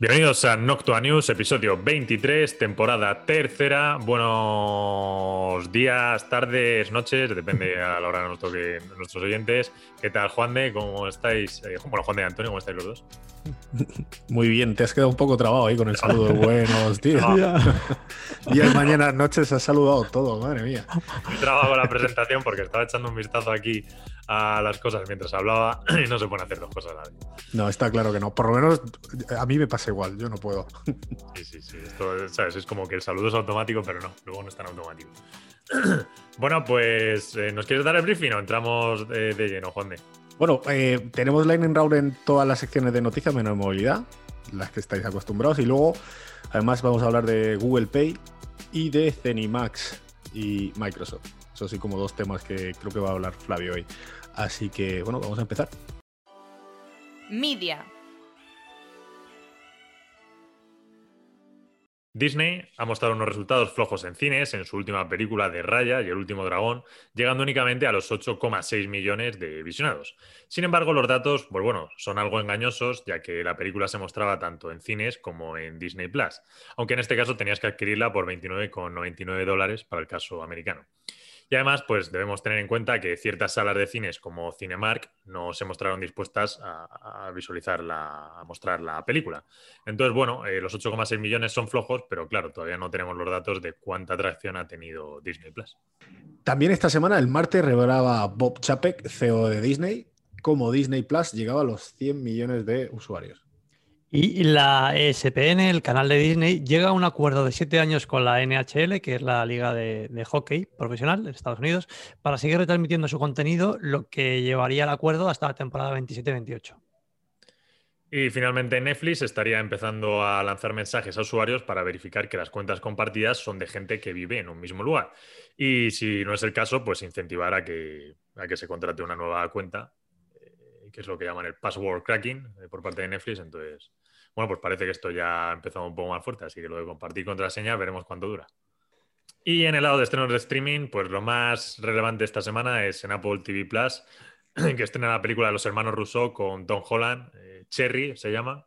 Bienvenidos a Noctua News, episodio 23, temporada tercera. Buenos días, tardes, noches, depende a la hora de nuestros oyentes. ¿Qué tal, Juan de? ¿Cómo estáis? Eh, bueno, Juan de Antonio, ¿cómo estáis los dos? Muy bien, te has quedado un poco trabado ahí con el saludo de buenos, tío. Y el mañana noches has saludado todo, madre mía. He trabado con la presentación porque estaba echando un vistazo aquí a las cosas mientras hablaba y no se pueden hacer dos cosas a la vez. No, está claro que no. Por lo menos a mí me pasa igual, yo no puedo. Sí, sí, sí. Esto, ¿sabes? Es como que el saludo es automático, pero no, luego no es tan automático. bueno, pues, eh, ¿nos quieres dar el briefing o entramos de, lleno, Juan de? Bueno, eh, tenemos Lightning Round en todas las secciones de noticias menos movilidad, las que estáis acostumbrados, y luego, además, vamos a hablar de Google Pay y de Zenimax y Microsoft. Eso sí, como dos temas que creo que va a hablar Flavio hoy. Así que, bueno, vamos a empezar. Media. Disney ha mostrado unos resultados flojos en cines en su última película de Raya y el último dragón, llegando únicamente a los 8,6 millones de visionados. Sin embargo, los datos, pues bueno, son algo engañosos, ya que la película se mostraba tanto en cines como en Disney Plus, aunque en este caso tenías que adquirirla por 29,99 dólares para el caso americano. Y además, pues debemos tener en cuenta que ciertas salas de cines como Cinemark no se mostraron dispuestas a, visualizar, la, a mostrar la película. Entonces, bueno, eh, los 8,6 millones son flojos, pero claro, todavía no tenemos los datos de cuánta atracción ha tenido Disney Plus. También esta semana, el martes, revelaba Bob Chapek, CEO de Disney, cómo Disney Plus llegaba a los 100 millones de usuarios. Y la ESPN, el canal de Disney, llega a un acuerdo de siete años con la NHL, que es la liga de, hockey profesional de Estados Unidos, para seguir retransmitiendo su contenido, lo que llevaría el acuerdo hasta la temporada 27-28. Y finalmente Netflix estaría empezando a lanzar mensajes a usuarios para verificar que las cuentas compartidas son de gente que vive en un mismo lugar. Y si no es el caso, pues incentivar a que, a que se contrate una nueva cuenta, eh, que es lo que llaman el password cracking eh, por parte de Netflix. Entonces, bueno, pues parece que esto ya ha empezado un poco más fuerte, así que lo de compartir contraseña veremos cuánto dura. Y en el lado de estrenos de streaming, pues lo más relevante esta semana es en Apple TV Plus, que estrena la película de los hermanos Rousseau con Tom Holland, eh, Cherry se llama.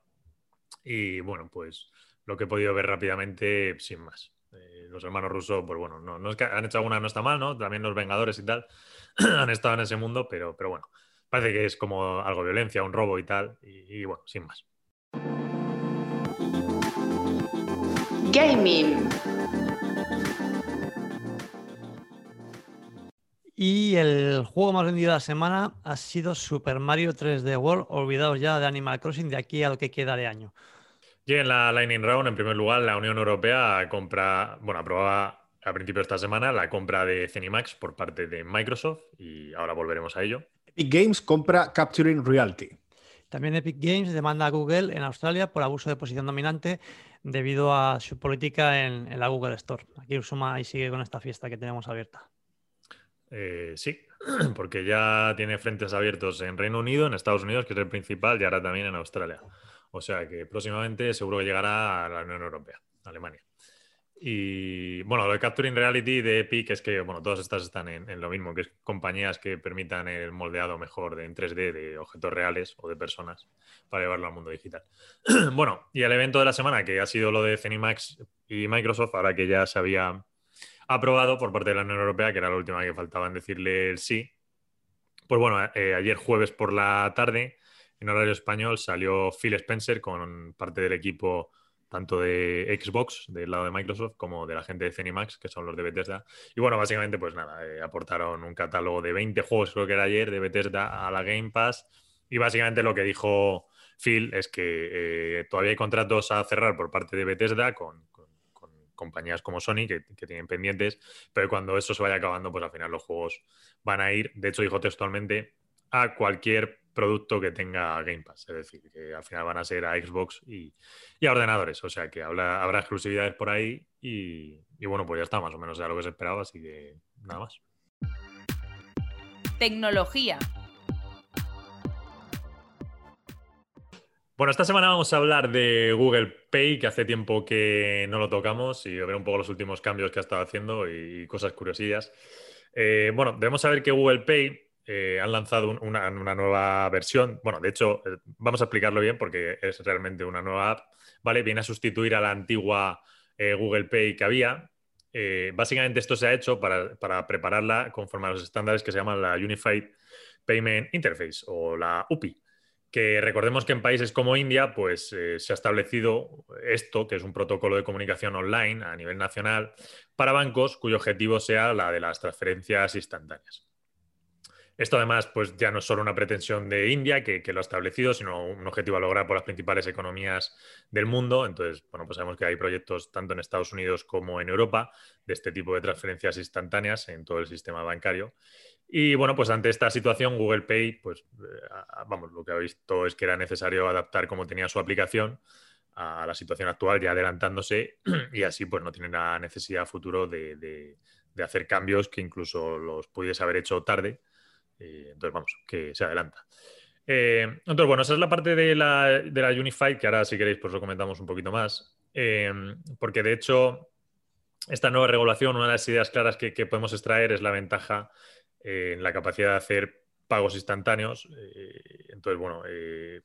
Y bueno, pues lo que he podido ver rápidamente, sin más. Eh, los hermanos Russo, pues bueno, no, han hecho alguna, no está mal, ¿no? También los Vengadores y tal han estado en ese mundo, pero, pero bueno, parece que es como algo violencia, un robo y tal, y bueno, sin más. Gaming. Y el juego más vendido de la semana ha sido Super Mario 3D World, olvidados ya de Animal Crossing de aquí a lo que queda de año. Y en la Lightning Round, en primer lugar, la Unión Europea compra, bueno, aprobaba a principio de esta semana la compra de Cenimax por parte de Microsoft y ahora volveremos a ello. Epic Games compra Capturing Reality. También Epic Games demanda a Google en Australia por abuso de posición dominante debido a su política en, la Google Store. Aquí Usuma y sigue con esta fiesta que tenemos abierta. Eh, sí, porque ya tiene frentes abiertos en Reino Unido, en Estados Unidos, que es el principal, y ahora también en Australia. O sea que próximamente seguro que llegará a la Unión Europea, Alemania. Y bueno, lo de Capturing Reality de Epic es que, bueno, todas estas están en, lo mismo, que es compañías que permitan el moldeado mejor de, en 3D de objetos reales o de personas para llevarlo al mundo digital. bueno, y el evento de la semana, que ha sido lo de Cenimax y Microsoft, ahora que ya se había aprobado por parte de la Unión Europea, que era la última que faltaba en decirle el sí. Pues bueno, eh, ayer jueves por la tarde, en horario español, salió Phil Spencer con parte del equipo tanto de Xbox, del lado de Microsoft, como de la gente de Cenimax, que son los de Bethesda. Y bueno, básicamente, pues nada, eh, aportaron un catálogo de 20 juegos, creo que era ayer, de Bethesda a la Game Pass. Y básicamente lo que dijo Phil es que eh, todavía hay contratos a cerrar por parte de Bethesda con, compañías como Sony que, que, tienen pendientes, pero cuando eso se vaya acabando, pues al final los juegos van a ir, de hecho dijo textualmente, a cualquier producto que tenga Game Pass. Es decir, que al final van a ser a Xbox y, a ordenadores. O sea que habrá, habrá exclusividades por ahí y, bueno, pues ya está, más o menos ya lo que se esperaba, así que nada más. tecnología. Bueno, esta semana vamos a hablar de Google Pay, que hace tiempo que no lo tocamos, y ver un poco los últimos cambios que ha estado haciendo y cosas curiosillas. Eh, bueno, debemos saber que Google Pay eh, han lanzado una, nueva versión. Bueno, de hecho, eh, vamos a explicarlo bien porque es realmente una nueva app. ¿Vale? Viene a sustituir a la antigua Google Pay que había. básicamente esto se ha hecho para, para, prepararla conforme a los estándares que se llaman la Unified Payment Interface o la UPI que recordemos que en países como India, pues eh, se ha establecido esto, que es un protocolo de comunicación online a nivel nacional, para bancos cuyo objetivo sea la de las transferencias instantáneas. Esto además, pues ya no es solo una pretensión de India que, lo ha establecido, sino un objetivo a lograr por las principales economías del mundo. Entonces, bueno, pues sabemos que hay proyectos tanto en Estados Unidos como en Europa de este tipo de transferencias instantáneas en todo el sistema bancario. Y bueno, pues ante esta situación, Google Pay, pues eh, vamos, lo que ha visto es que era necesario adaptar como tenía su aplicación a la situación actual, ya adelantándose, y así pues no tiene la necesidad futuro de, hacer cambios que incluso los pudiese haber hecho tarde. Eh, entonces, vamos, que se adelanta. Eh, entonces, bueno, esa es la parte de la, de la Unified, que ahora si queréis pues lo comentamos un poquito más. porque de hecho, esta nueva regulación, una de las ideas claras que podemos extraer es la ventaja en la capacidad de hacer pagos instantáneos. Eh, entonces, bueno, eh,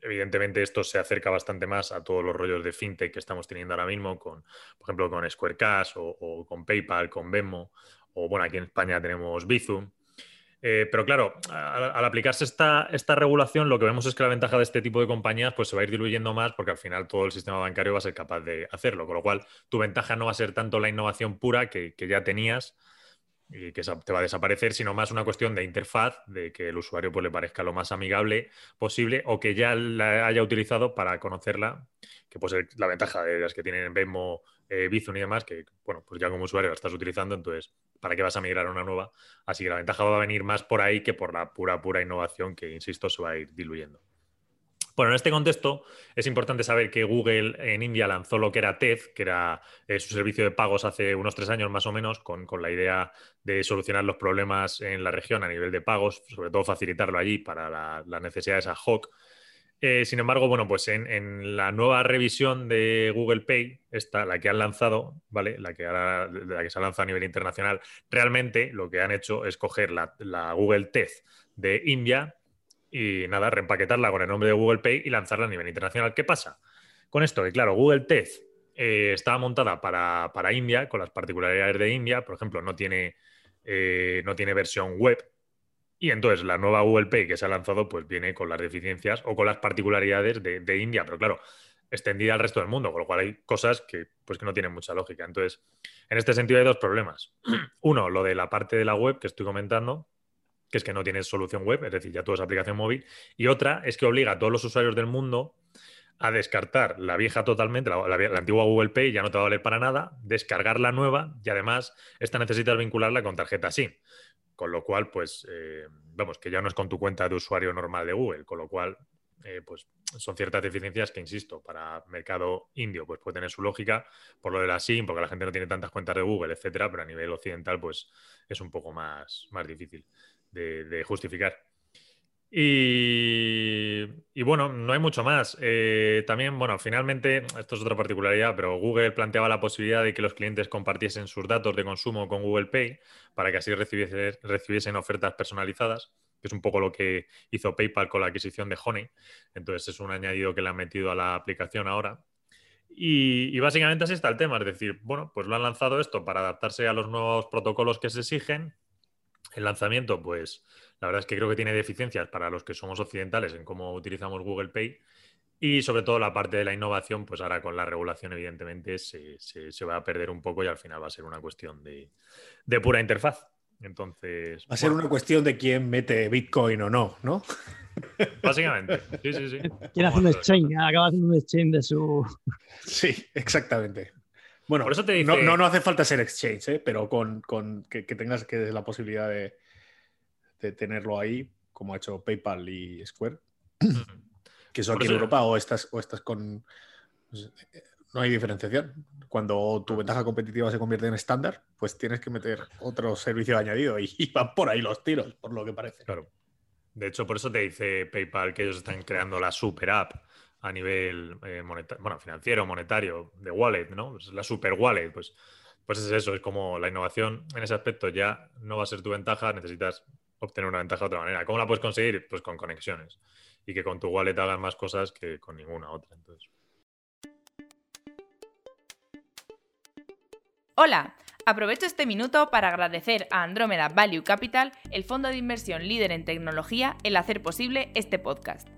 evidentemente esto se acerca bastante más a todos los rollos de fintech que estamos teniendo ahora mismo, con, por ejemplo, con Square Cash o, con PayPal, con Venmo, o bueno, aquí en España tenemos Bizum. Eh, pero claro, al, aplicarse esta, esta, regulación, lo que vemos es que la ventaja de este tipo de compañías pues, se va a ir diluyendo más porque al final todo el sistema bancario va a ser capaz de hacerlo. Con lo cual, tu ventaja no va a ser tanto la innovación pura que, que ya tenías, y que te va a desaparecer, sino más una cuestión de interfaz, de que el usuario pues, le parezca lo más amigable posible o que ya la haya utilizado para conocerla, que pues es la ventaja de las que tienen Venmo, eh, Bizum y demás, que bueno, pues ya como usuario la estás utilizando, entonces, ¿para qué vas a migrar a una nueva? Así que la ventaja va a venir más por ahí que por la pura, pura innovación que, insisto, se va a ir diluyendo. Bueno, en este contexto es importante saber que Google en India lanzó lo que era TED, que era eh, su servicio de pagos hace unos tres años más o menos, con, la idea de solucionar los problemas en la región a nivel de pagos, sobre todo facilitarlo allí para las la necesidades ad hoc. Eh, sin embargo, bueno, pues en, la nueva revisión de Google Pay, esta, la que han lanzado, ¿vale? La que ahora, la que se ha lanzado a nivel internacional, realmente lo que han hecho es coger la, la Google TED de India y nada, reempaquetarla con el nombre de Google Pay y lanzarla a nivel internacional. ¿Qué pasa? Con esto, que claro, Google Tez eh, estaba montada para, India, con las particularidades de India, por ejemplo, no tiene, eh, no tiene versión web. Y entonces la nueva Google Pay que se ha lanzado, pues viene con las deficiencias o con las particularidades de, India, pero claro, extendida al resto del mundo, con lo cual hay cosas que, pues, que no tienen mucha lógica. Entonces, en este sentido hay dos problemas. Uno, lo de la parte de la web que estoy comentando, que es que no tienes solución web, es decir, ya todo es aplicación móvil. Y otra es que obliga a todos los usuarios del mundo a descartar la vieja totalmente, la, antigua Google Pay ya no te va a valer para nada, descargar la nueva y además esta necesitas vincularla con tarjeta SIM. Con lo cual, pues, eh, vamos, que ya no es con tu cuenta de usuario normal de Google, con lo cual, eh, pues, son ciertas deficiencias que, insisto, para mercado indio, pues puede tener su lógica por lo de la SIM, porque la gente no tiene tantas cuentas de Google, etcétera, pero a nivel occidental, pues, es un poco más, más difícil de, justificar. Y, bueno, no hay mucho más. Eh, también, bueno, finalmente, esto es otra particularidad, pero Google planteaba la posibilidad de que los clientes compartiesen sus datos de consumo con Google Pay para que así recibiesen ofertas personalizadas, que es un poco lo que hizo PayPal con la adquisición de Honey. Entonces es un añadido que le han metido a la aplicación ahora. Y, y básicamente así está el tema, es decir, bueno, pues lo han lanzado esto para adaptarse a los nuevos protocolos que se exigen, el lanzamiento, pues la verdad es que creo que tiene deficiencias para los que somos occidentales en cómo utilizamos Google Pay. Y sobre todo la parte de la innovación, pues ahora con la regulación, evidentemente, se, va a perder un poco y al final va a ser una cuestión de, pura interfaz. Entonces. Va a ser una cuestión de quién mete Bitcoin o no, ¿no? Básicamente. Sí, sí, sí. ¿Quién hace un exchange? Acaba haciendo un exchange de su. Sí, exactamente. Bueno, Por eso te no, no, hace falta ser exchange, ¿eh? pero con, que, tengas que la posibilidad de, tenerlo ahí, como ha hecho PayPal y Square, que eso aquí en Europa, o estás, o estás con. no hay diferenciación. Cuando tu ventaja competitiva se convierte en estándar, pues tienes que meter otro servicio añadido y, y van por ahí los tiros, por lo que parece. Claro. De hecho, por eso te dice PayPal que ellos están creando la super app a nivel eh, bueno, financiero, monetario, de wallet, ¿no? Pues la super wallet, pues, pues es eso, es como la innovación en ese aspecto ya no va a ser tu ventaja, necesitas obtener una ventaja de otra manera. ¿Cómo la puedes conseguir? Pues con conexiones y que con tu wallet hagas más cosas que con ninguna otra. Entonces, Hola, aprovecho este minuto para agradecer a Andrómeda Value Capital, el fondo de inversión líder en tecnología, el hacer posible este podcast.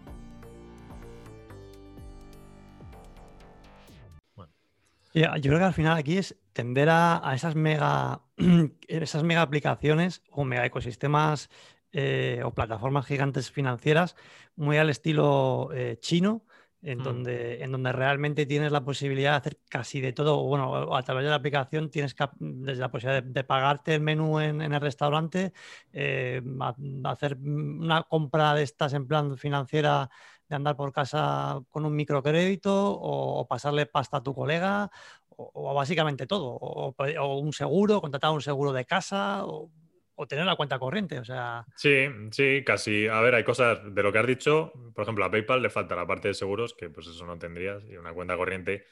Yo creo que al final aquí es tender a, a esas mega esas mega aplicaciones o mega ecosistemas eh, o plataformas gigantes financieras muy al estilo eh, chino, en, Mm. donde, en donde realmente tienes la posibilidad de hacer casi de todo. Bueno, a través de la aplicación tienes desde la posibilidad de, de pagarte el menú en, en el restaurante, eh, a- hacer una compra de estas en plan financiera de andar por casa con un microcrédito o, pasarle pasta a tu colega o, básicamente todo. O, o un seguro, contratar un seguro de casa o, o tener la cuenta corriente. O sea, Sí, sí, casi. A ver, hay cosas de lo que has dicho. Por ejemplo, a PayPal le falta la parte de seguros, que pues eso no tendrías, y una cuenta corriente.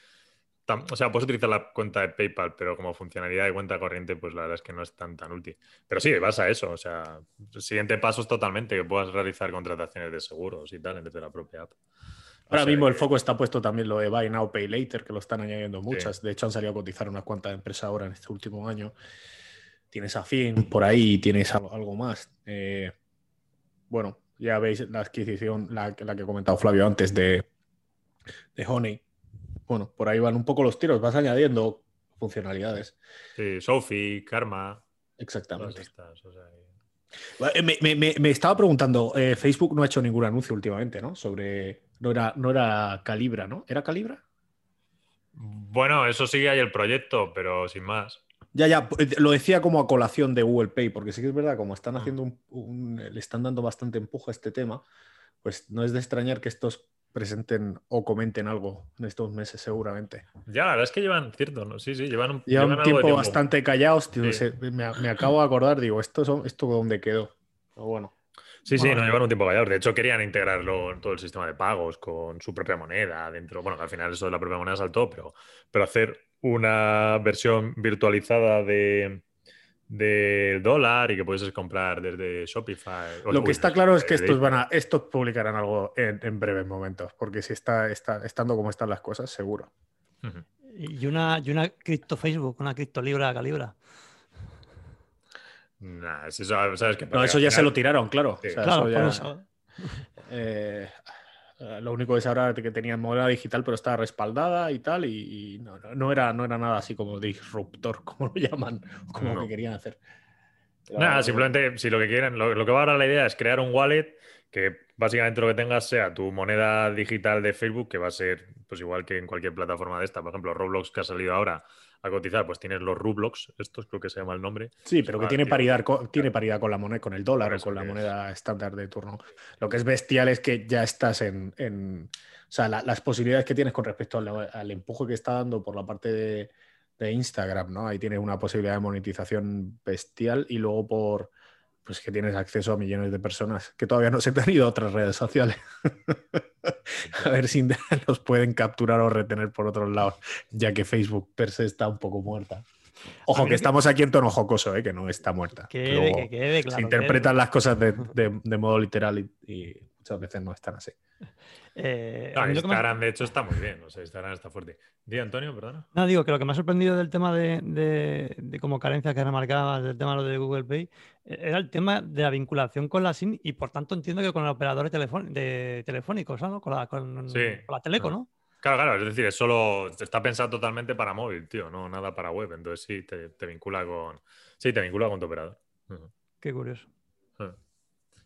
O sea, puedes utilizar la cuenta de PayPal, pero como funcionalidad de cuenta corriente, pues la verdad es que no es tan tan útil. Pero sí, vas a eso. O sea, el siguiente paso es totalmente que puedas realizar contrataciones de seguros y tal desde la propia app. O Ahora sea mismo el foco está puesto también lo de Buy Now, Pay Later, que lo están añadiendo muchas. De hecho, han salido a cotizar unas cuantas empresas ahora en este último año. Tienes a Fin por ahí, tienes algo, más. Eh, bueno, ya veis la adquisición, la, la que ha comentado Flavio antes de, de Honey. Bueno, por ahí van un poco los tiros, vas añadiendo funcionalidades. Sí, Sophie, Karma, Exactamente. estas. o sea que- Eh, Me, me- me- me estaba preguntando, eh, Facebook no ha hecho ningún anuncio últimamente, ¿no? Sobre. No era, no era Calibra, ¿no? ¿Era Calibra? Bueno, eso sigue ahí el proyecto, pero sin más. Ya, ya, eh, lo decía como a colación de Google Pay, porque sí que es verdad, como están Mm. haciendo un, un- le están dando bastante empuje a este tema, pues no es de extrañar que estos presenten o comenten algo en estos meses, seguramente. Ya, la verdad es que llevan, cierto, ¿no? Sí, sí, llevan un, Llevan un algo de tiempo, bastante callados, tío, Sí. se- me, me acabo de acordar, digo, ¿esto, son- esto dónde quedó? Pero bueno. Sí, sí, no llevan un tiempo callados. De hecho, querían integrarlo en todo el sistema de pagos con su propia moneda dentro. Bueno, que al final eso de la propia moneda saltó, pero, pero hacer una versión virtualizada de del dólar y que puedes comprar desde Shopify. o- Lo que uy, está claro es que desde estos van a, estos publicarán algo en, en breves momentos, porque si está, está estando como están las cosas, seguro. Y una, y una cripto Facebook, una cripto libra calibra. Nah, si eso, sabes que No, eso ya se lo tiraron, claro. Sí. O sea, Claro, eso ya-. Eh, eh, lo único es ahora que tenían moneda digital, pero estaba respaldada y tal, y, y no, no- no era, no era nada así como disruptor, como lo llaman, como No. que querían hacer. Pero, Nada, simplemente si lo que quieren, lo, lo que va ahora la idea es crear un wallet que básicamente lo que tengas sea tu moneda digital de Facebook, que va a ser pues igual que en cualquier plataforma de esta. Por ejemplo, Roblox que ha salido ahora a cotizar, pues tienes los Roblox, estos creo que se llama el nombre. Sí, pero que tiene paridad, con, tiene paridad con la moneda, con el dólar o con la es. moneda estándar de turno. Lo que es bestial es que ya estás en. en- o sea, la- las posibilidades que tienes con respecto al, al empuje que está dando por la parte de, de Instagram, ¿no? Ahí tienes una posibilidad de monetización bestial y luego por. Pues que tienes acceso a millones de personas que todavía no se han ido a otras redes sociales. a ver si los pueden capturar o retener por otros lados, ya que Facebook per se está un poco muerta. Ojo, que estamos aquí en tono jocoso, ¿eh? que no está muerta. Que Que quede, que quede, claro. se interpretan las cosas de, de- de modo literal y, y muchas veces no están así. Eh, más- Instagram, de hecho, está muy bien. O sea, Instagram está fuerte. Di, Antonio, perdona. No, digo que lo que me ha sorprendido del tema de, de- de como carencia que remarcabas del tema de Google Pay eh, era el tema de la vinculación con la SIM y por tanto entiendo que con el operador de, telefón- de telefónicos, ¿no? Con la, con, Sí. con la Teleco. ¿no? Claro, claro, es decir, es solo está pensado totalmente para móvil, tío, no nada para web. Entonces sí, te, te vincula con. Sí, te vincula con tu operador. Qué curioso.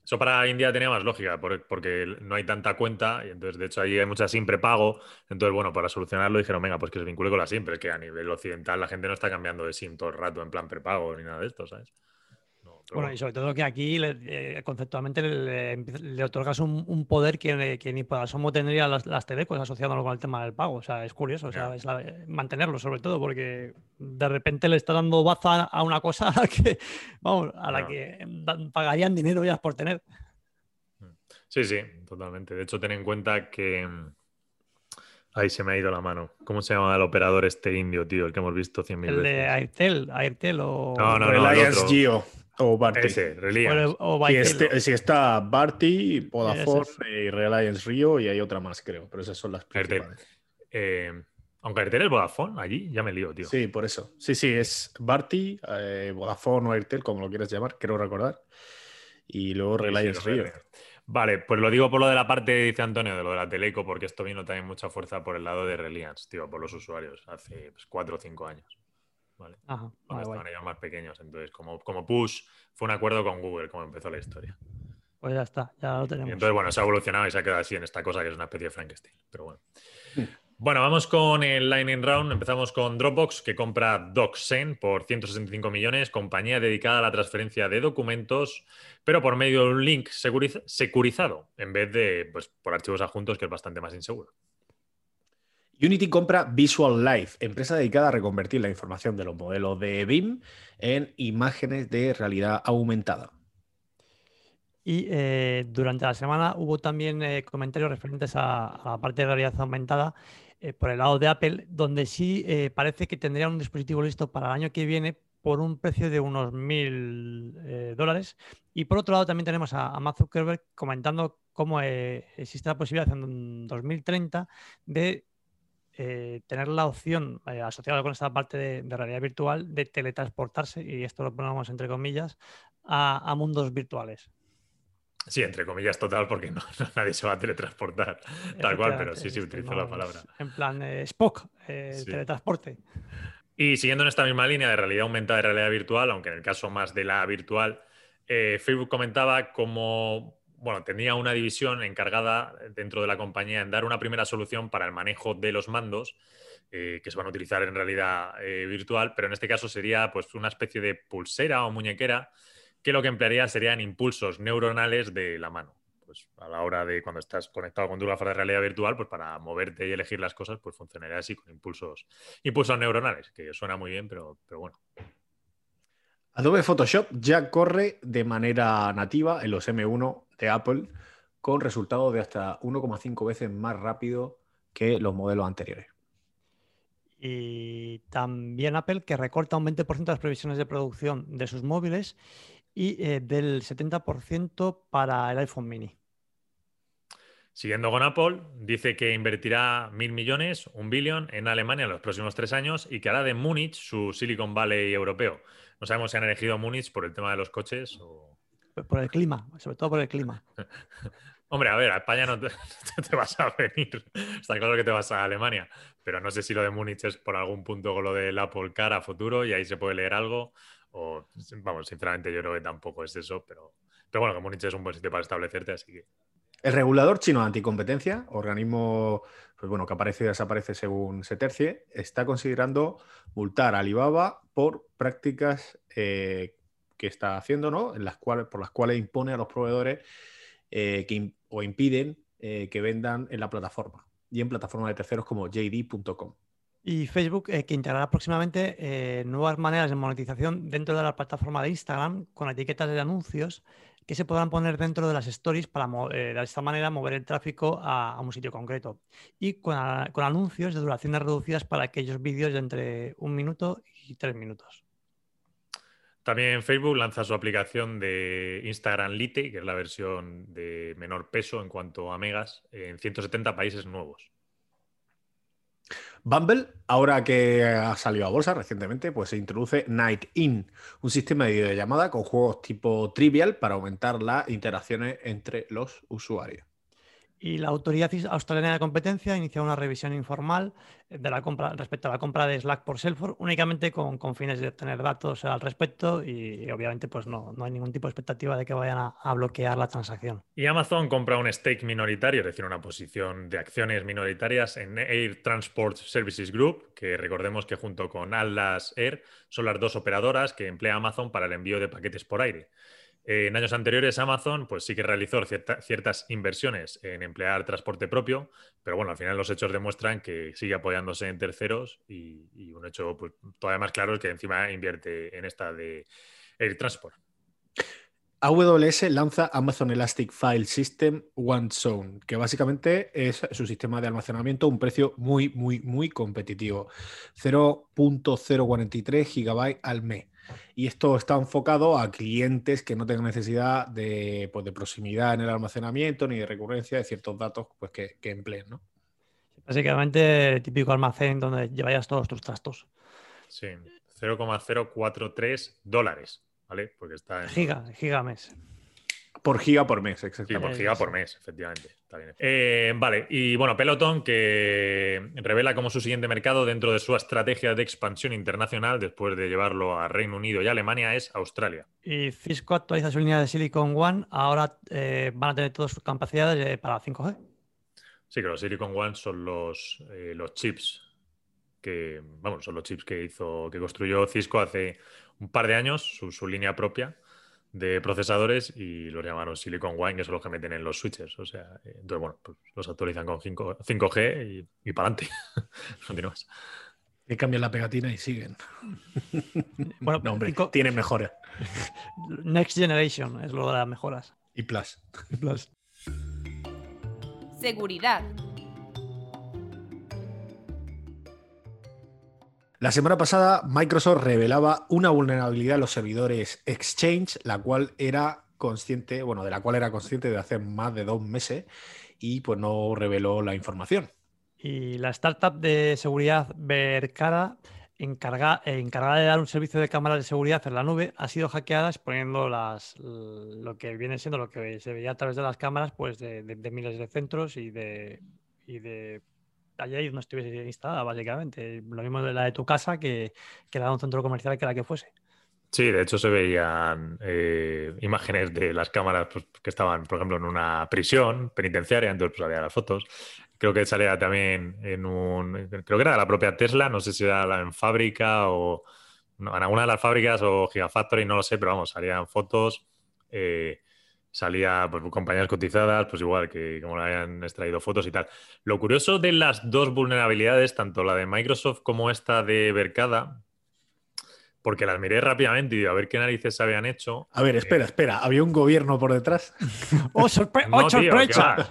Eso para India tenía más lógica, por- porque no hay tanta cuenta, y entonces, de hecho, allí hay mucha SIM prepago. Entonces, bueno, para solucionarlo dijeron, venga, pues que se vincule con la SIM, pero es que a nivel occidental la gente no está cambiando de SIM todo el rato en plan prepago ni nada de esto, ¿sabes? Pero Bueno, y sobre todo que aquí eh, conceptualmente le, otorgas un, un poder que, que ni por asomo tendría las, las telecos asociándolo con el tema del pago. O sea, es curioso, o sea, es la- mantenerlo sobre todo, porque de repente le está dando baza a una cosa que, vamos, a la que dan- pagarían dinero ya por tener. Sí, sí, totalmente. De hecho, ten en cuenta que. mm, Ahí se me ha ido la mano. ¿Cómo se llama el operador este indio, tío? El que hemos visto cien mil El de veces. Airtel, Airtel o, No, no, no, el Reliance otro. O Barty. Ese, o, Reliance. el- o Y Bytel, este, sí, está Barty, Vodafone Ese y Reliance Rio y hay otra más, creo. Pero esas son las principales. Eh, aunque Airtel es Vodafone, allí ya me lío, tío. Sí, por eso. Sí, sí, es Barty, eh, Vodafone o Airtel, como lo quieras llamar, quiero recordar. Y luego Sí, sí, Reliance Rio. veo. Vale, pues lo digo por lo de la parte, dice Antonio, de lo de la Teleco, porque esto vino también mucha fuerza por el lado de Reliance, tío, por los usuarios, hace pues, cuatro o cinco años. Vale. Ajá, Cuando vale, estaban guay. ellos más pequeños. Entonces, como, como push, fue un acuerdo con Google, como empezó la historia. Pues ya está, ya lo Y tenemos. entonces, bueno, se ha evolucionado y se ha quedado así en esta cosa que es una especie de Frankenstein. Pero bueno. Bueno, vamos con el Lightning Round. Empezamos con Dropbox, que compra DocSend por 165 millones, compañía dedicada a la transferencia de documentos, pero por medio de un link securizado, en vez de pues, por archivos adjuntos, que es bastante más inseguro. Unity compra Visual Life, empresa dedicada a reconvertir la información de los modelos de BIM en imágenes de realidad aumentada. Y eh, durante la semana hubo también eh, comentarios referentes a, la parte de realidad aumentada eh, por el lado de Apple, donde sí parece que tendría un dispositivo listo para el año que viene por un precio de unos mil dólares. Y por otro lado también tenemos a, a Zuckerberg comentando cómo existe la posibilidad en 2030 de eh, tener la opción eh, asociada con esta parte de, de realidad virtual de teletransportarse, y esto lo ponemos entre comillas, a- a mundos virtuales. Sí, entre comillas total, porque no, nadie se va a teletransportar tal cual, pero sí, sí, utilizo la palabra. En plan eh, Spock, el Sí. teletransporte. Y siguiendo en esta misma línea de realidad aumentada y realidad virtual, aunque en el caso más de la virtual, Facebook comentaba cómo bueno, tenía una división encargada dentro de la compañía en dar una primera solución para el manejo de los mandos eh, que se van a utilizar en realidad eh, virtual, pero en este caso sería pues, una especie de pulsera o muñequera que lo que emplearía serían impulsos neuronales de la mano. Pues a la hora de cuando estás conectado con tu gafas de realidad virtual, pues para moverte y elegir las cosas, pues funcionaría así con impulsos impulsos neuronales, que suena muy bien, pero, pero bueno. Adobe Photoshop ya corre de manera nativa en los M1 de Apple con resultados de hasta 1,5 veces más rápido que los modelos anteriores. Y también Apple que recorta un 20% las previsiones de producción de sus móviles y eh, del 70% para el iPhone mini. Siguiendo con Apple, dice que invertirá mil millones, un billón, en Alemania en los próximos tres años y que hará de Múnich su Silicon Valley europeo. No sabemos si han elegido Múnich por el tema de los coches o... Por el clima, sobre todo por el clima. Hombre, a ver, a España no te, no te vas a venir. Está claro que te vas a Alemania, pero no sé si lo de Múnich es por algún punto con lo del Apple Car a futuro y ahí se puede leer algo. O, vamos, sinceramente yo creo que tampoco es eso, pero, pero bueno, que Múnich es un buen sitio para establecerte, así que... El regulador chino de anticompetencia, organismo pues bueno, que aparece y desaparece según se tercie, está considerando multar a Alibaba por prácticas eh, que está haciendo, ¿no? En las cuales, por las cuales impone a los proveedores eh, que o impiden eh, que vendan en la plataforma y en plataformas de terceros como JD.com. Y Facebook que integrará próximamente nuevas maneras de monetización dentro de la plataforma de Instagram con etiquetas de anuncios que se podrán poner dentro de las stories para eh, de esta manera mover el tráfico a, un sitio concreto. Y con, con anuncios de duraciones reducidas para aquellos vídeos de entre un minuto y tres minutos. También Facebook lanza su aplicación de Instagram Lite, que es la versión de menor peso en cuanto a megas, en 170 países nuevos. Bumble, ahora que ha salido a bolsa recientemente, pues se introduce Night In, un sistema de videollamada con juegos tipo trivial para aumentar las interacciones entre los usuarios. Y la Autoridad Australiana de Competencia inició una revisión informal compra, respecto a la compra de Slack por Salesforce, únicamente con, con fines de obtener datos al respecto y, obviamente pues no, no, hay ningún tipo de expectativa de que vayan a, a, bloquear la transacción. Y Amazon compra un stake minoritario, es decir, una posición de acciones minoritarias en Air Transport Services Group, que recordemos que junto con Atlas Air son las dos operadoras que emplea Amazon para el envío de paquetes por aire. Eh, en años anteriores, Amazon pues sí que realizó ciertas inversiones en emplear transporte propio, pero bueno, al final los hechos demuestran que sigue apoyándose en terceros y, un hecho pues, todavía más claro es que encima invierte en esta de Air Transport. AWS lanza Amazon Elastic File System OneZone, que básicamente es su sistema de almacenamiento a un precio muy, muy, muy competitivo. 0.043 GB al mes. Y esto está enfocado a clientes que no tengan necesidad de, pues, de proximidad en el almacenamiento ni de recurrencia de ciertos datos pues, que, que empleen. ¿no? Básicamente, típico almacén donde llevayas todos tus trastos. Sí, 0,043 dólares, ¿vale? Porque está en... Giga, giga mes. Por giga por mes, exactamente. Sí, por giga por mes, efectivamente. Eh, vale, y bueno, Peloton que revela como su siguiente mercado dentro de su estrategia de expansión internacional después de llevarlo a Reino Unido y Alemania es Australia. Y Cisco actualiza su línea de Silicon One, ahora eh, van a tener todas sus capacidades eh, para 5G. Sí, que los Silicon One son los, los chips que, vamos, son los chips que hizo, que construyó Cisco hace un par de años, su línea propia de procesadores y los llamaron Silicon One, que son los que meten en los switches. O sea, eh, entonces, bueno, pues los actualizan con 5, g y, para adelante. Continúas. Y cambian la pegatina y siguen. Bueno, no, hombre, tienen mejoras. Next Generation es lo de las mejoras. Y Plus. plus. Seguridad. La semana pasada, Microsoft revelaba una vulnerabilidad en los servidores Exchange, la cual era consciente, bueno, de la cual era consciente de hace más de dos meses y pues no reveló la información. Y la startup de seguridad Vercara, encarga, encargada de dar un servicio de cámaras de seguridad en la nube, ha sido hackeada exponiendo las, lo que viene siendo lo que se veía a través de las cámaras pues de, miles de centros y de, y de allí no estuviese instalada, básicamente. Lo mismo de la de tu casa que, que la de un centro comercial que la que fuese. Sí, de hecho se veían eh, imágenes de las cámaras pues, que estaban, por ejemplo, en una prisión penitenciaria, entonces pues había las fotos. Creo que salía también en un, creo que era la propia Tesla, no sé si era en fábrica o en alguna de las fábricas o Gigafactory, no lo sé, pero vamos, salían fotos. Eh, salía pues, compañías cotizadas, pues igual que como le hayan extraído fotos y tal. Lo curioso de las dos vulnerabilidades, tanto la de Microsoft como esta de Bercada, porque las miré rápidamente y a ver qué narices habían hecho. A ver, espera, espera, ¿había un gobierno por detrás? ¡Oh, sorpresa!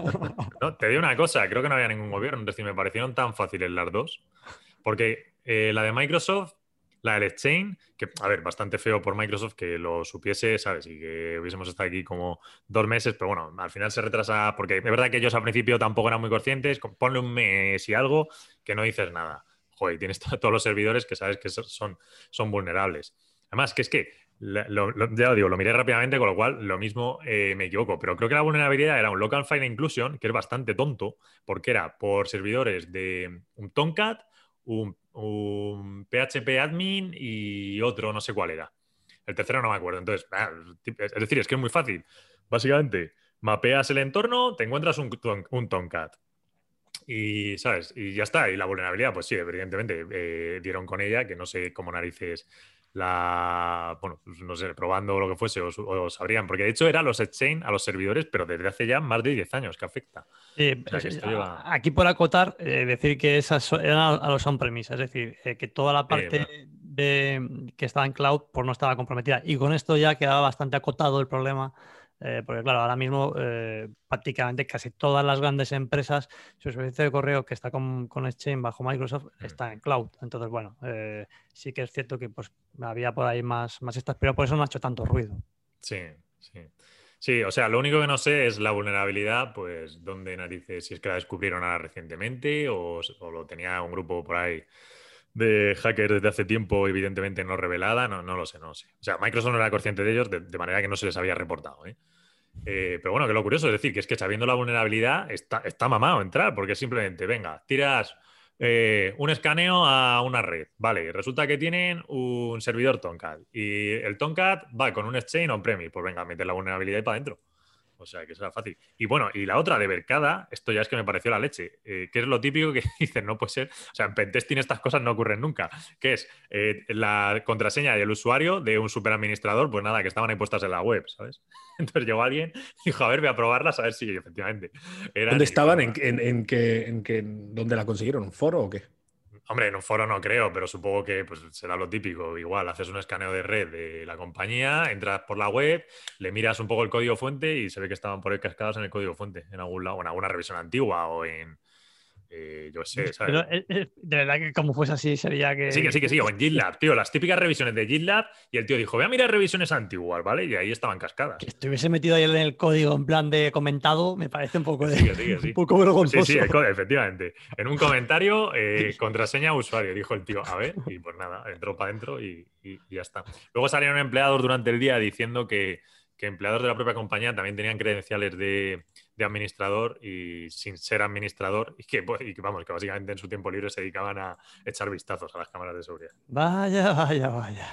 no, te digo una cosa, creo que no había ningún gobierno, es decir, me parecieron tan fáciles las dos, porque eh, la de Microsoft la del Exchange, que, a ver, bastante feo por Microsoft que lo supiese, ¿sabes? Y que hubiésemos estado aquí como dos meses, pero bueno, al final se retrasa, porque es verdad que ellos al principio tampoco eran muy conscientes, ponle un mes y algo que no dices nada. Joder, tienes todos los servidores que sabes que son, son vulnerables. Además, que es que, ya lo digo, lo miré rápidamente, con lo cual lo mismo eh, me equivoco, pero creo que la vulnerabilidad era un local file inclusion, que es bastante tonto, porque era por servidores de un Tomcat, un un PHP admin y otro, no sé cuál era. El tercero no me acuerdo. Entonces, es decir, es que es muy fácil. Básicamente, mapeas el entorno, te encuentras un, un Tomcat. Y, ¿sabes? Y ya está. Y la vulnerabilidad, pues sí, evidentemente, eh, dieron con ella, que no sé cómo narices la, bueno, pues no sé, probando lo que fuese, o, sabrían, porque de hecho era los Exchange a los servidores, pero desde hace ya más de 10 años que afecta. Aquí por acotar, eh, decir que esas eran a los on-premise, es decir, eh, que toda la parte de, que estaba en cloud pues no estaba comprometida. Y con esto ya quedaba bastante acotado el problema eh, porque claro, ahora mismo eh, prácticamente casi todas las grandes empresas, su servicio de correo que está con, con Exchange bajo Microsoft mm. está en cloud. Entonces, bueno, eh, sí que es cierto que pues había por ahí más, más estas, pero por eso no ha hecho tanto ruido. Sí, sí. Sí, o sea, lo único que no sé es la vulnerabilidad, pues, dónde narices, si es que la descubrieron ahora recientemente o, o lo tenía un grupo por ahí de hackers desde hace tiempo, evidentemente no revelada, no, no lo sé, no lo sé. O sea, Microsoft no era consciente de ellos de, manera que no se les había reportado. ¿eh? Eh, pero bueno, que lo curioso es decir, que es que sabiendo la vulnerabilidad está, está mamado entrar, porque simplemente, venga, tiras eh, un escaneo a una red, vale, resulta que tienen un servidor Tomcat y el Tomcat va con un exchange on-premise, pues venga, mete la vulnerabilidad y para adentro. O sea, que será fácil. Y bueno, y la otra de Bercada, esto ya es que me pareció la leche, eh, que es lo típico que dicen, no puede ser. O sea, en Pentesting estas cosas no ocurren nunca, que es eh, la contraseña del usuario de un superadministrador, pues nada, que estaban ahí puestas en la web, ¿sabes? Entonces llegó alguien y dijo, a ver, voy a probarlas, a ver si efectivamente. ¿Dónde estaban? ¿En, en, en, qué, en qué, ¿Dónde la consiguieron? ¿Un foro o qué? Hombre, en un foro no creo, pero supongo que pues, será lo típico. Igual, haces un escaneo de red de la compañía, entras por la web, le miras un poco el código fuente y se ve que estaban por ahí cascados en el código fuente, en algún lado, en alguna revisión antigua o en, eh, yo sé, ¿sabes? Pero, eh, eh, de verdad que como fuese así sería que... Sí, que sí, que sí, o en GitLab, tío, las típicas revisiones de GitLab y el tío dijo, voy a mirar revisiones antiguas, ¿vale? Y ahí estaban cascadas. Que estuviese metido ahí en el código en plan de comentado, me parece un poco, de, Sí, sí, sí. un poco vergonzoso. Sí, sí, efectivamente. En un comentario, eh, contraseña usuario, dijo el tío, a ver, y pues nada, entró para adentro y, y- y ya está. Luego salieron empleados durante el día diciendo que, que empleados de la propia compañía también tenían credenciales de, de administrador y sin ser administrador, y que, pues, y que, vamos, que básicamente en su tiempo libre se dedicaban a echar vistazos a las cámaras de seguridad. Vaya, vaya, vaya.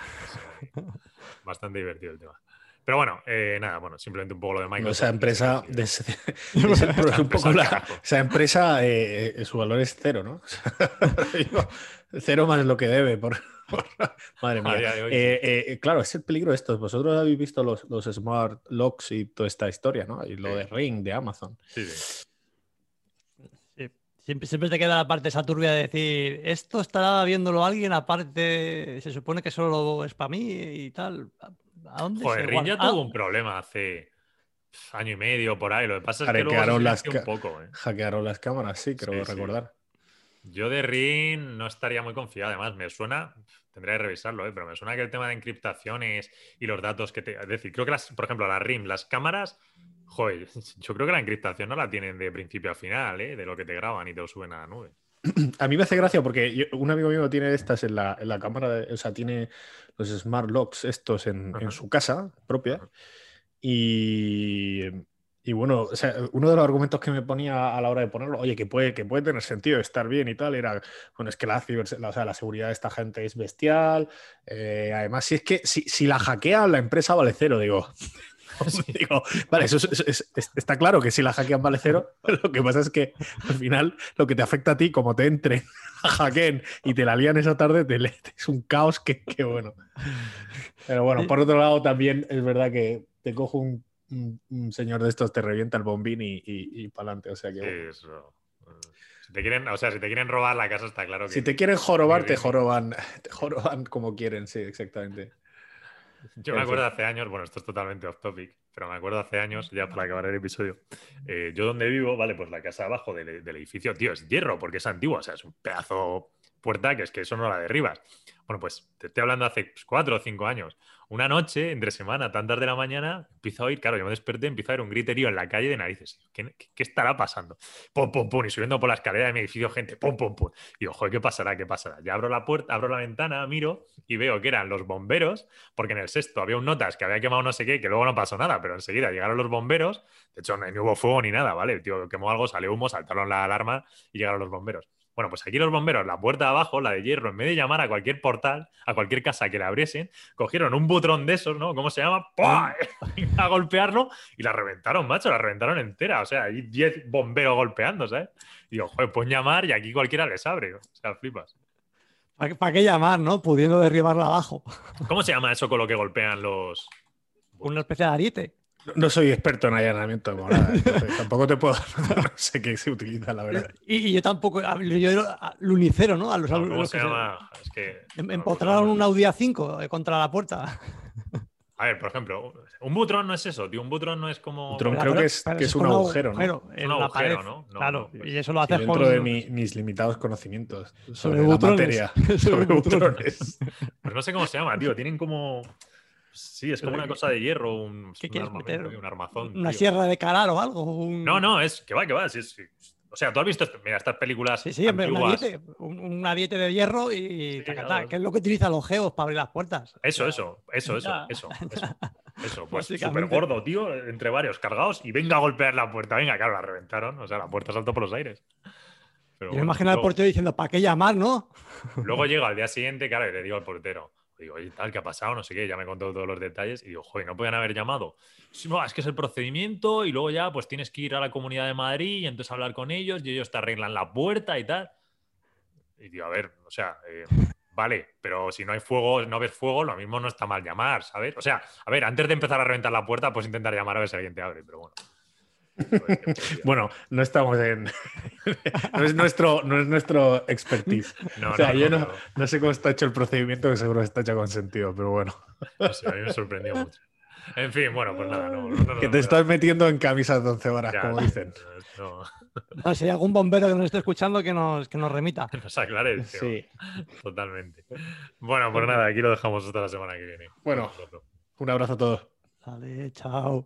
Bastante divertido el tema. Pero bueno, eh, nada, bueno, simplemente un poco lo de Microsoft. esa empresa, de ese- un poco la- esa empresa, eh, eh, su valor es cero, ¿no? Cero más lo que debe. Por- madre mía. hoy, Eh, eh, claro, es el peligro de estos. Vosotros habéis visto los, los smart locks y toda esta historia, ¿no? Y lo Sí. de Ring, de Amazon. Sí, sí. Siempre, siempre te queda la parte esa turbia de decir, esto estará viéndolo alguien, aparte, se supone que solo es para mí y tal. ¿A a dónde Joder, se Ring ya guarda? Ah, tuvo un problema hace año y medio por ahí. Lo que pasa es que luego se las un poco. ¿eh? Hackearon las cámaras, sí, creo Sí, sí. Yo de Ring no estaría muy confiado. Además, me suena, tendría que revisarlo, ¿eh? pero me suena que el tema de encriptaciones y los datos que te. Es decir, creo que, las, por ejemplo, la RIM, las cámaras, joder, yo creo que la encriptación no la tienen de principio a final, ¿eh? de lo que te graban y te lo suben a la nube. A mí me hace gracia porque yo- un amigo mío tiene estas en la, en la cámara, de- o sea, tiene los smart locks estos en, en su casa propia. Ajá. Y, y bueno, o sea, uno de los argumentos que me ponía a la hora de ponerlo, oye, que puede, que puede tener sentido estar bien y tal, era, bueno, es que la, la- o sea, la seguridad de esta gente es bestial. eh, además, si es que si, si la hackean, la empresa vale cero, digo. Digo, vale, eso es- es- es- es- está claro que si la hackean vale cero. Lo que pasa es que al final lo que te afecta a ti, como te entren, hackeen y te la lían esa tarde, te es un caos que, que bueno. Pero bueno, por otro lado, también es verdad que te cojo un, un- un señor de estos, te revienta el bombín y, y, para adelante. O sea que bueno. Eso. Si te quieren, o sea, si te quieren robar la casa, está claro que. si te quieren jorobar, te joroban, te joroban como quieren, sí, exactamente. Yo me acuerdo hace años, bueno, esto es totalmente off topic, pero me acuerdo hace años, ya para acabar el episodio, eh, yo donde vivo, vale, pues la casa abajo del, del edificio, tío, es hierro, porque es antigua, o sea, es un pedazo puerta que es que eso no la derribas. Bueno, pues te estoy hablando hace pues, cuatro o cinco años. Una noche, entre semana, tan tarde de la mañana, empiezo a oír, claro, yo me desperté, empiezo a oír un griterío en la calle de narices. ¿Qué, qué- estará pasando? Pum, pum, pum, y subiendo por la escalera de mi edificio gente, pum, pum, pum. Y digo, joder, ¿qué pasará? ¿Qué pasará? Ya abro la puerta, abro la ventana, miro y veo que eran los bomberos, porque en el sexto había un notas que había quemado no sé qué, que luego no pasó nada, pero enseguida llegaron los bomberos. De hecho, no, no hubo fuego ni nada, ¿vale? El tío quemó algo, salió humo, saltaron la alarma y llegaron los bomberos. Bueno, pues aquí los bomberos, la puerta de abajo, la de hierro, en vez de llamar a cualquier portal, a cualquier casa que la abriesen, cogieron un butrón de esos, ¿no? ¿Cómo se llama? ¡Pua! a golpearlo y la reventaron, macho, la reventaron entera. O sea, hay 10 bomberos golpeando, ¿sabes? Y digo, joder, pueden llamar y aquí cualquiera les abre. O sea, flipas. ¿Para, para qué llamar, no? Pudiendo derribarla abajo. ¿Cómo se llama eso con lo que golpean los. Una especie de ariete. No, soy experto en allanamiento de morada, entonces tampoco te puedo. No sé qué se utiliza, la verdad. Y, y yo tampoco, yo lunicero, ¿no? A los, No, ¿Cómo los se que se- llama? Es que. em- no, Empotraron no, un Audi A5 contra la puerta. A ver, por ejemplo, un butrón no es eso, tío. Un butrón no es como. Butrón creo pero- que es- que es un con agujero, ¿no? en Un la agujero, pared. ¿no? No, claro, pues- y eso lo Sí, haces dentro de mi- mis limitados conocimientos sobre, Sobre la butrones. materia. Sobre butrones. Pues no sé cómo se llama, tío. Tienen como. Sí, es como una cosa de hierro, un, ¿Qué un meter? un armazón. Una tío. sierra de calar o algo. un- No, no, es que va, que va. sí, sí. O sea, tú has visto, esto- mira, estas películas Sí, sí, antiguas. ariete, un, un ariete de hierro y Sí, tacatá, claro. que es lo que utilizan los geos para abrir las puertas. Eso, eso, eso, eso, ya. eso, eso. Eso, pues súper gordo, tío, entre varios cargados y venga a golpear la puerta. Venga, claro, la reventaron. O sea, la puerta saltó por los aires. Pero Yo me imagino al portero diciendo, ¿para qué llamar, no? Luego llego al día siguiente, claro, y le digo al portero, digo, oye, tal, ¿qué ha pasado? No sé qué, ya me contó todos los detalles y digo, joder, no podían haber llamado. "Sí, No, es que es el procedimiento y luego ya pues tienes que ir a la Comunidad de Madrid y entonces hablar con ellos y ellos te arreglan la puerta y tal. Y digo, a ver, o sea, eh, vale, pero si no hay fuego, no ves fuego, lo mismo no está mal llamar, ¿sabes? O sea, a ver, antes de empezar a reventar la puerta, puedes intentar llamar a ver si alguien te abre, pero bueno. Bueno, no estamos en. no, es nuestro, no es nuestro expertise. No, o sea, no, yo no, no, sé cómo está hecho el procedimiento, que seguro está hecho con sentido, pero bueno. no sé, a mí me sorprendió mucho. En fin, bueno, pues nada, no. no, no, Que te no, estás metiendo en camisas de 11 horas, ya, como dicen. No, No, si hay algún bombero que nos esté escuchando, que nos, que nos remita. nos aclares, tío. Sí. Totalmente. Bueno, pues nada, aquí lo dejamos hasta la semana que viene. Bueno. Un abrazo a todos. Vale, chao.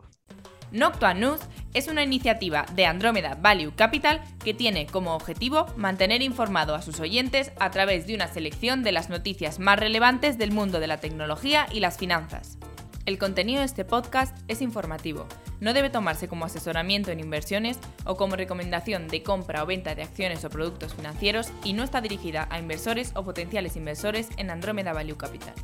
Noctua News es una iniciativa de Andrómeda Value Capital que tiene como objetivo mantener informado a sus oyentes a través de una selección de las noticias más relevantes del mundo de la tecnología y las finanzas. El contenido de este podcast es informativo, no debe tomarse como asesoramiento en inversiones o como recomendación de compra o venta de acciones o productos financieros y no está dirigida a inversores o potenciales inversores en Andrómeda Value Capital.